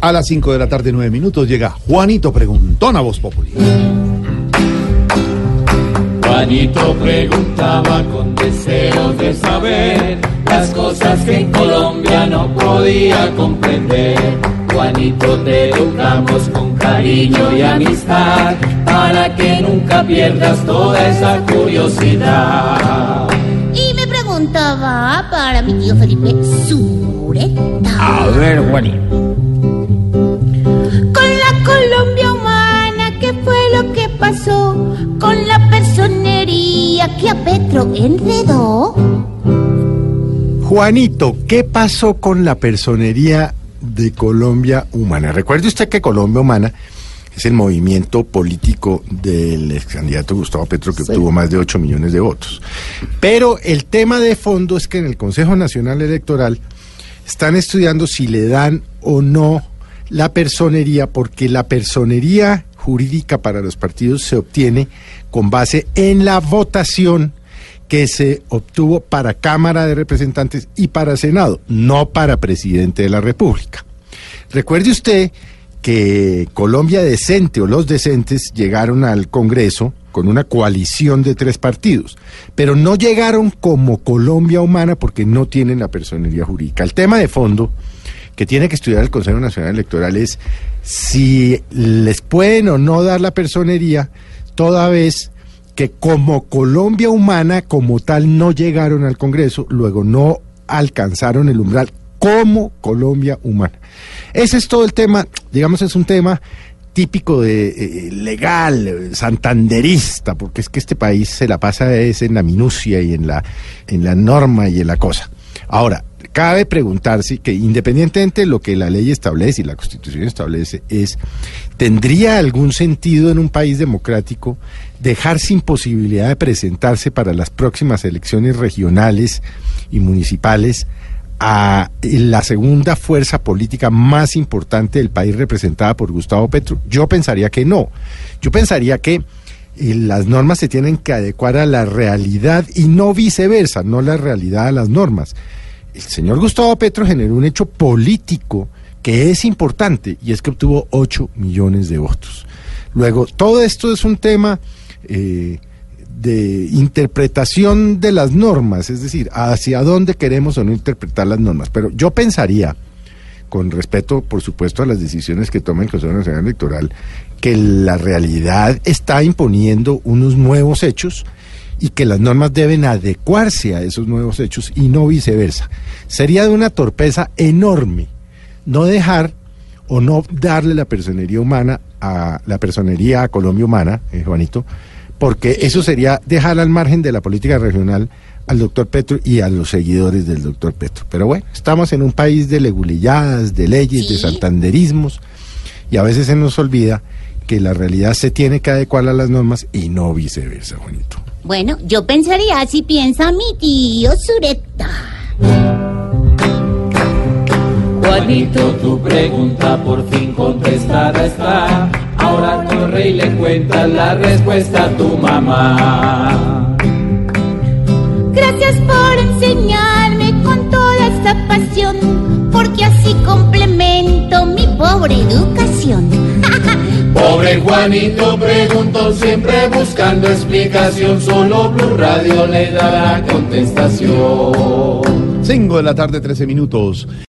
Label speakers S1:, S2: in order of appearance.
S1: A las 5 de la tarde, 9 minutos, llega Juanito Preguntón a Voz Populi.
S2: Juanito preguntaba con deseos de saber las cosas que en Colombia no podía comprender. Juanito te educamos con cariño y amistad para que nunca pierdas toda esa curiosidad.
S3: Y me preguntaba para mi tío Felipe Sureta.
S2: A ver, Juanito.
S3: Colombia humana, ¿qué fue lo que pasó? Con la personería que a Petro enredó.
S4: Juanito, ¿qué pasó con la personería de Colombia Humana? Recuerde usted que Colombia Humana es el movimiento político del ex candidato Gustavo Petro que obtuvo más de 8 millones de votos. Pero el tema de fondo es que en el Consejo Nacional Electoral están estudiando si le dan o no la personería, porque la personería jurídica para los partidos se obtiene con base en la votación que se obtuvo para Cámara de Representantes y para Senado, no para presidente de la República. Recuerde usted que Colombia Decente o los decentes llegaron al Congreso con una coalición de tres partidos, pero no llegaron como Colombia Humana porque no tienen la personería jurídica. El tema de fondo que tiene que estudiar el Consejo Nacional Electoral es si les pueden o no dar la personería, toda vez que como Colombia Humana, como tal, no llegaron al Congreso, luego no alcanzaron el umbral como Colombia Humana. Ese es todo el tema, digamos, es un tema típico de eh, legal, santanderista, porque es que este país se la pasa en la minucia y en la, en la norma y en la cosa. Ahora, cabe preguntarse que independientemente de lo que la ley establece y la constitución establece, es, ¿tendría algún sentido en un país democrático dejar sin posibilidad de presentarse para las próximas elecciones regionales y municipales a la segunda fuerza política más importante del país representada por Gustavo Petro? Yo pensaría que no. Yo pensaría que eh, las normas se tienen que adecuar a la realidad y no viceversa, no la realidad a las normas. El señor Gustavo Petro generó un hecho político que es importante y es que obtuvo 8 millones de votos. Luego, todo esto es un tema eh, de interpretación de las normas, es decir, hacia dónde queremos o no interpretar las normas. Pero yo pensaría, con respeto, por supuesto, a las decisiones que toma el Consejo Nacional Electoral, que la realidad está imponiendo unos nuevos hechos y que las normas deben adecuarse a esos nuevos hechos y no viceversa. Sería de una torpeza enorme no dejar o no darle la personería humana a la personería a Colombia humana, eh, Juanito, porque eso sería dejar al margen de la política regional al doctor Petro y a los seguidores del doctor Petro. Pero bueno, estamos en un país de legulilladas, de leyes, de santanderismos, y a veces se nos olvida que la realidad se tiene que adecuar a las normas y no viceversa, Juanito.
S3: Bueno, yo pensaría así piensa mi tío Sureta.
S2: Juanito, tu pregunta por fin contestada está. Ahora corre y le cuentas la respuesta a tu mamá.
S3: Gracias por enseñarme con toda esta pasión,
S2: Juanito preguntó siempre buscando explicación, solo Blue Radio le da la contestación.
S1: 5 de la tarde, 13 minutos.